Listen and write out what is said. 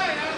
play.